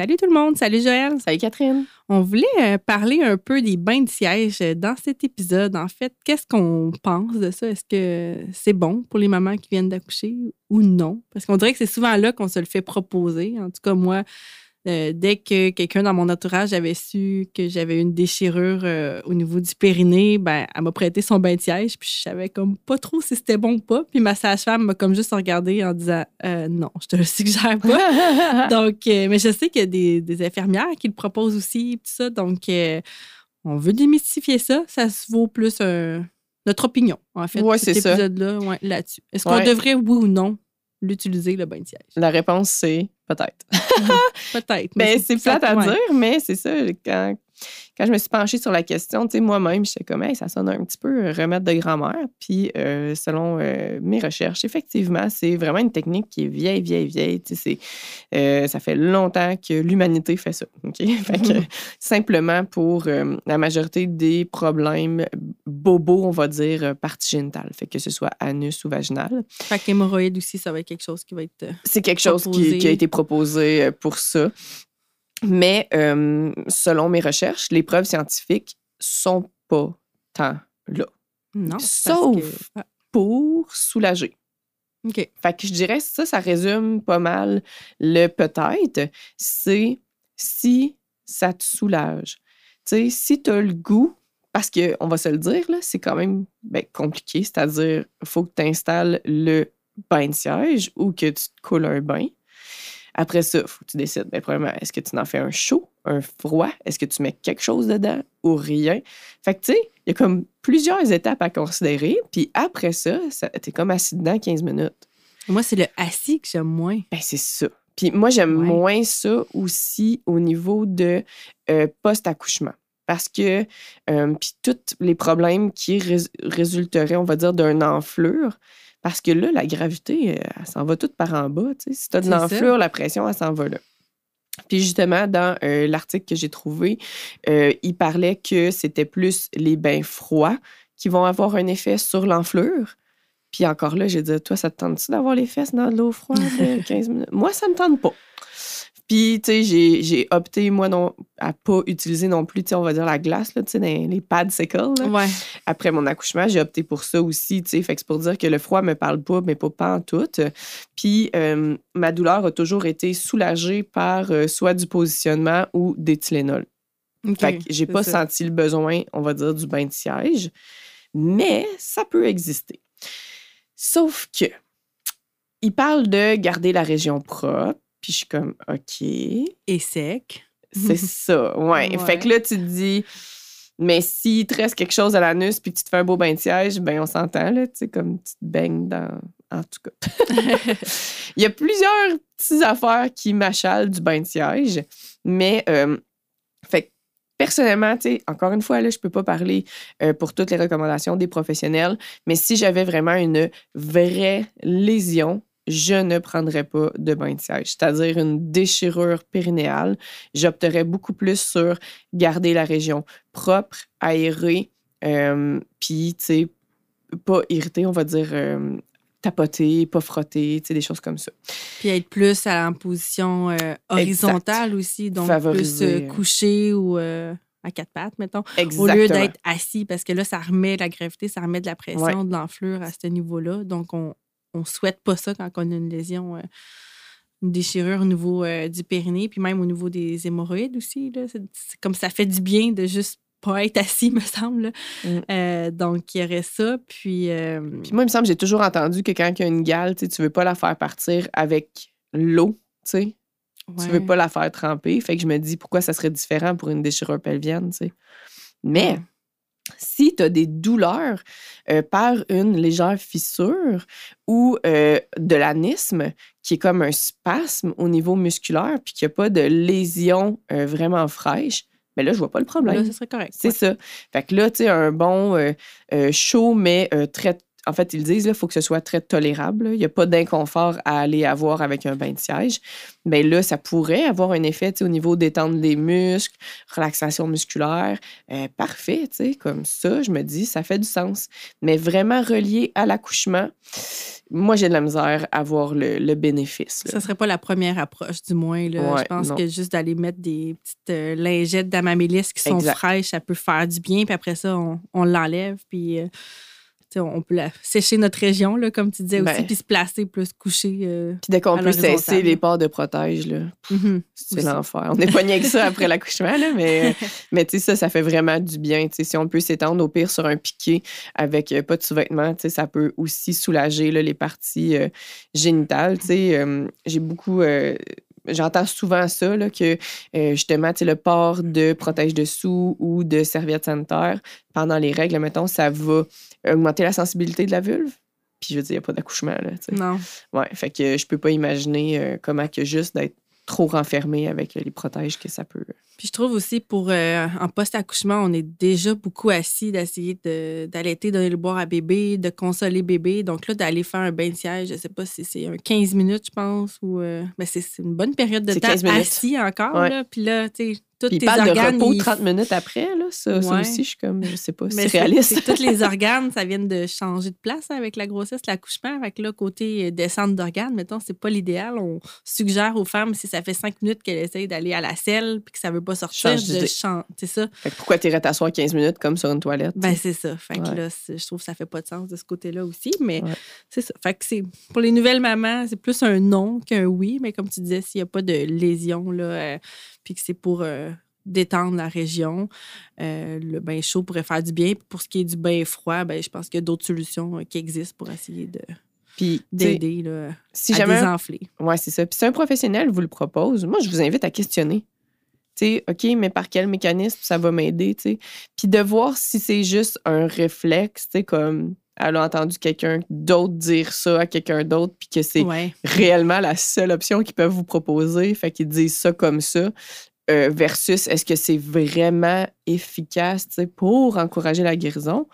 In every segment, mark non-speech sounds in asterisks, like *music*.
Salut tout le monde, salut Joël. Salut Catherine. On voulait euh, parler un peu des bains de siège euh, dans cet épisode. En fait, qu'est-ce qu'on pense de ça? Est-ce que c'est bon pour les mamans qui viennent d'accoucher ou non? Parce qu'on dirait que c'est souvent là qu'on se le fait proposer. En tout cas, moi, euh, dès que quelqu'un dans mon entourage avait su que j'avais une déchirure euh, au niveau du périnée, ben, elle m'a prêté son bain de siège, puis je savais comme pas trop si c'était bon ou pas. Puis ma sage-femme m'a comme juste regardé en disant euh, non, je te le *laughs* suggère pas. *laughs* donc, mais je sais qu'il y a des, infirmières qui le proposent aussi, tout ça. Donc, on veut démystifier ça. Ça se vaut plus notre opinion, en fait, ouais, cet épisode-là, là-dessus. Est-ce qu'on devrait, oui ou non, l'utiliser, le bain de siège? La réponse, c'est peut-être. peut-être. Mais, ben, c'est plate à dire, mais c'est ça. Quand, quand je me suis penchée sur la question, tu sais, moi-même, j'étais comme, hey, ça sonne un petit peu euh, remède de grand-mère. Puis, euh, selon euh, mes recherches, effectivement, c'est vraiment une technique qui est vieille, vieille, vieille. Tu sais, ça fait longtemps que l'humanité fait ça. OK? *laughs* Fait que, *laughs* simplement pour la majorité des problèmes bobos, on va dire, partie génitale. Fait que ce soit anus ou vaginal. Fait qu'hémorroïdes aussi, ça va être quelque chose qui va être. C'est quelque chose qui, qui, a été proposé pour ça. Mais euh, selon mes recherches, les preuves scientifiques sont pas tant là. Non. Sauf pour soulager. OK. Fait que je dirais ça, ça résume pas mal le peut-être. C'est si ça te soulage. Tu sais, si tu as le goût, parce qu'on va se le dire, c'est quand même ben, compliqué, c'est-à-dire, il faut que tu installes le bain de siège ou que tu te coules un bain. Après ça, il faut que tu décides, bien, premièrement, est-ce que tu en fais un chaud, un froid? Est-ce que tu mets quelque chose dedans ou rien? Fait que, tu sais, il y a comme plusieurs étapes à considérer. Puis après ça, ça t'es comme assis dedans 15 minutes. Moi, c'est le assis que j'aime moins. Ben, c'est ça. Puis moi, j'aime moins ça aussi au niveau de euh, post-accouchement. Parce que, euh, puis tous les problèmes qui résulteraient, on va dire, d'une enflure, parce que là, la gravité, euh, elle s'en va toute par en bas. Si tu as de l'enflure, la pression, elle s'en va là. Puis justement, dans euh, l'article que j'ai trouvé, euh, il parlait que c'était plus les bains froids qui vont avoir un effet sur l'enflure. Puis encore là, j'ai dit, toi, ça te tente-tu d'avoir les fesses dans de l'eau froide *laughs* 15 minutes? Moi, ça me tente pas. Puis, tu sais, j'ai opté, moi, non, à pas utiliser non plus, tu sais, on va dire la glace, là, tu sais, les pads sickle. Ouais. Après mon accouchement, j'ai opté pour ça aussi, tu sais. Fait que c'est pour dire que le froid me parle pas, mais pas, pas en tout. Puis, euh, ma douleur a toujours été soulagée par euh, soit du positionnement ou des Tylenol. fait que j'ai pas senti le besoin, on va dire, du bain de siège. Mais ça peut exister. Sauf que, il parle de garder la région propre puis je suis comme, OK. Et sec. C'est *laughs* ça, ouais. Fait que là, tu te dis, mais s'il te reste quelque chose à l'anus puis tu te fais un beau bain de siège, ben on s'entend, là, tu sais, comme tu te baignes dans. En tout cas. *laughs* Il y a plusieurs petites affaires qui m'achalent du bain de siège, mais, euh, fait personnellement, tu sais, encore une fois, là, je peux pas parler euh, pour toutes les recommandations des professionnels, mais si j'avais vraiment une vraie lésion, je ne prendrais pas de bain de siège, c'est-à-dire une déchirure périnéale. J'opterais beaucoup plus sur garder la région propre, aérée, euh, puis, tu sais, pas irrité, on va dire, euh, tapoter, pas frotter, tu sais, des choses comme ça. Puis être plus en position euh, horizontale aussi, donc plus couché ou à quatre pattes, mettons, Exactement. au lieu d'être assis, parce que là, ça remet la gravité, ça remet de la pression, de l'enflure à ce niveau-là. Donc, on, on souhaite pas ça quand on a une lésion, euh, une déchirure au niveau euh, du périnée, puis même au niveau des hémorroïdes aussi. C'est comme ça fait du bien de juste pas être assis, *laughs* me semble. Mm. Euh, donc, il y aurait ça. Puis, puis moi, il me semble, j'ai toujours entendu que quand il y a une gale, tu veux pas la faire partir avec l'eau, tu sais. Tu veux pas la faire tremper. Fait que je me dis, pourquoi ça serait différent pour une déchirure pelvienne, tu sais. Mais si tu as des douleurs euh, par une légère fissure ou euh, de l'anisme, qui est comme un spasme au niveau musculaire, puis qu'il n'y a pas de lésion euh, vraiment fraîche, Mais là, je vois pas le problème. Là, ce serait correct. C'est ça. Fait que là, tu sais, un bon chaud, mais très en fait, ils disent qu'il faut que ce soit très tolérable. Il n'y a pas d'inconfort à aller avoir avec un bain de siège. Mais là, ça pourrait avoir un effet au niveau d'étendre les muscles, relaxation musculaire. Euh, parfait, comme ça, je me dis, ça fait du sens. Mais vraiment relié à l'accouchement, moi, j'ai de la misère à voir le, bénéfice. Ça ne serait pas la première approche, du moins. je pense que juste d'aller mettre des petites euh, lingettes d'amamélis qui sont fraîches, ça peut faire du bien. Puis après ça, on, l'enlève. Puis. Euh, on peut sécher notre région, là, comme tu disais aussi, ben. puis se placer plus coucher. Euh, puis dès qu'on peut cesser les ports de protège, là, mm-hmm. c'est l'enfer. On est poigné avec ça après *laughs* l'accouchement, mais, *laughs* mais tu sais, ça, ça fait vraiment du bien. Si on peut s'étendre au pire sur un piqué avec euh, pas de sous-vêtements, ça peut aussi soulager les parties euh, génitales. J'ai beaucoup j'entends souvent ça, là, que euh, justement, le port de protège-dessous ou de serviette sanitaire pendant les règles, mettons, ça va augmenter la sensibilité de la vulve. Puis je veux dire, il n'y a pas d'accouchement. Là, non. Ouais, fait que je peux pas imaginer euh, comment que juste d'être trop renfermé avec les protèges que ça peut. Puis je trouve aussi pour euh, en post-accouchement, on est déjà beaucoup assis d'essayer d'allaiter, donner le boire à bébé, de consoler bébé. Donc là, d'aller faire un bain de siège, je sais pas si c'est un 15 minutes, je pense, ou euh, ben, c'est une bonne période de temps assis encore. Là, puis là, tu sais, puis il parle de repos 30 minutes après, là. Ça, aussi, je suis comme, je sais pas, c'est réaliste. tous les *laughs* organes, ça vient de changer de place avec la grossesse, l'accouchement. Avec là, côté euh, descente d'organes, mettons, c'est pas l'idéal. On suggère aux femmes, si ça fait cinq minutes qu'elles essayent d'aller à la selle puis que ça veut pas sortir, de chanter. C'est ça. Fait que pourquoi t'irais t'asseoir 15 minutes comme sur une toilette? Ben, c'est ça. Fait que là, je trouve que ça fait pas de sens de ce côté-là aussi. Mais c'est ça. Fait que c'est, pour les nouvelles mamans, c'est plus un non qu'un oui. Mais comme tu disais, s'il y a pas de lésion, là, euh, puis que c'est pour. Euh, détendre la région. Euh, le bain chaud pourrait faire du bien. pour ce qui est du bain froid, ben, je pense qu'il y a d'autres solutions euh, qui existent pour essayer de d'aider si à jamais, désenfler. Oui, c'est ça. Puis si un professionnel vous le propose, moi, je vous invite à questionner. sais, OK, mais par quel mécanisme ça va m'aider? Puis de voir si c'est juste un réflexe, comme elle a entendu quelqu'un d'autre dire ça à quelqu'un d'autre, puis que c'est réellement la seule option qu'ils peuvent vous proposer. Fait qu'ils disent ça comme ça. Euh, versus est-ce que c'est vraiment efficace pour encourager la guérison?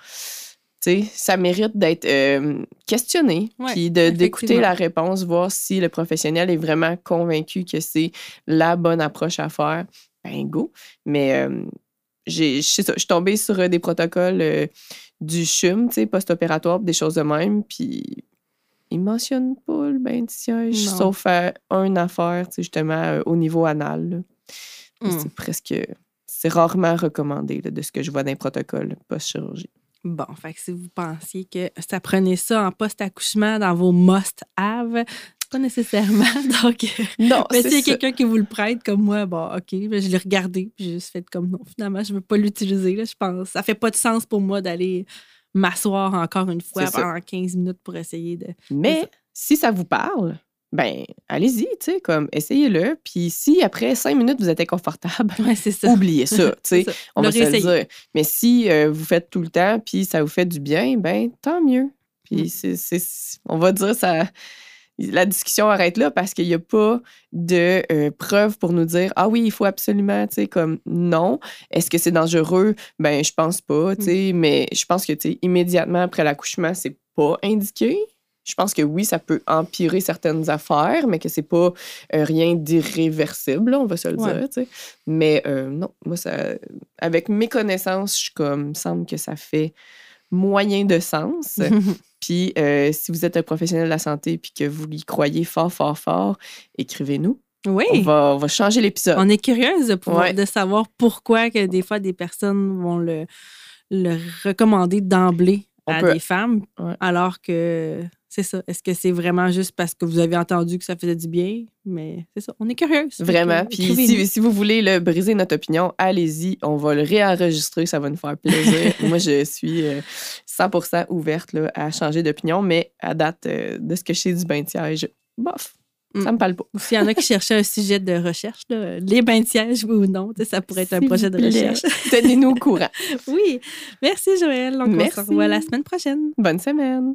ça mérite d'être euh, questionné, puis d'écouter la réponse, voir si le professionnel est vraiment convaincu que c'est la bonne approche à faire. Ben, go. Mais euh, je suis tombée sur des protocoles du CHUM, post-opératoire, des choses de même, puis ils mentionnent pas le bain de siège, sauf à une affaire, justement, au niveau anal. C'est mmh. presque. C'est rarement recommandé de ce que je vois dans les protocoles post-chirurgie. Bon, fait que si vous pensiez que ça prenait ça en post-accouchement dans vos must-have, pas nécessairement. *laughs* Donc, non, mais s'il y a quelqu'un qui vous le prête comme moi, bon, OK, ben, je l'ai regardé, puis j'ai juste fait comme non, finalement, je ne veux pas l'utiliser. Je pense ça fait pas de sens pour moi d'aller m'asseoir encore une fois pendant 15 minutes pour essayer de. Mais si ça vous parle, ben allez-y, tu sais, comme essayez-le. Puis si après cinq minutes vous êtes inconfortable, *laughs* oubliez ça, *laughs* tu sais, on va se le dire. Mais si euh, vous faites tout le temps, puis ça vous fait du bien, ben tant mieux. Puis mm. c'est, on va dire ça. La discussion arrête là parce qu'il n'y a pas de euh, preuves pour nous dire ah oui il faut absolument tu sais comme non est-ce que c'est dangereux? Ben je pense pas tu mm. sais mais je pense que tu sais immédiatement après l'accouchement c'est pas indiqué je pense que oui, ça peut empirer certaines affaires, mais que c'est pas euh, rien d'irréversible, on va se le dire. Mais euh, non, moi, ça, avec mes connaissances, je comme, semble que ça fait moyen de sens. *laughs* puis euh, si vous êtes un professionnel de la santé puis que vous y croyez fort, fort, fort, écrivez-nous. Oui. On va, va changer l'épisode. On est curieuse de, de savoir pourquoi que des fois des personnes vont le, le recommander d'emblée à des femmes, alors que c'est ça. Est-ce que c'est vraiment juste parce que vous avez entendu que ça faisait du bien? Mais c'est ça. On est curieux. Vraiment. Puis si, vous voulez le briser notre opinion, allez-y. On va le réenregistrer. Ça va nous faire plaisir. *laughs* Moi, je suis 100% euh, ouverte là, à changer d'opinion. Mais à date euh, de ce que je sais du bain de siège, bof. Ça mm. me parle pas. S'il y en a qui *laughs* cherchaient un sujet de recherche, les bains de siège, ou non, ça pourrait être un projet de recherche. *laughs* Tenez-nous au courant. oui. Merci, Joël. On se revoit la semaine prochaine. Bonne semaine.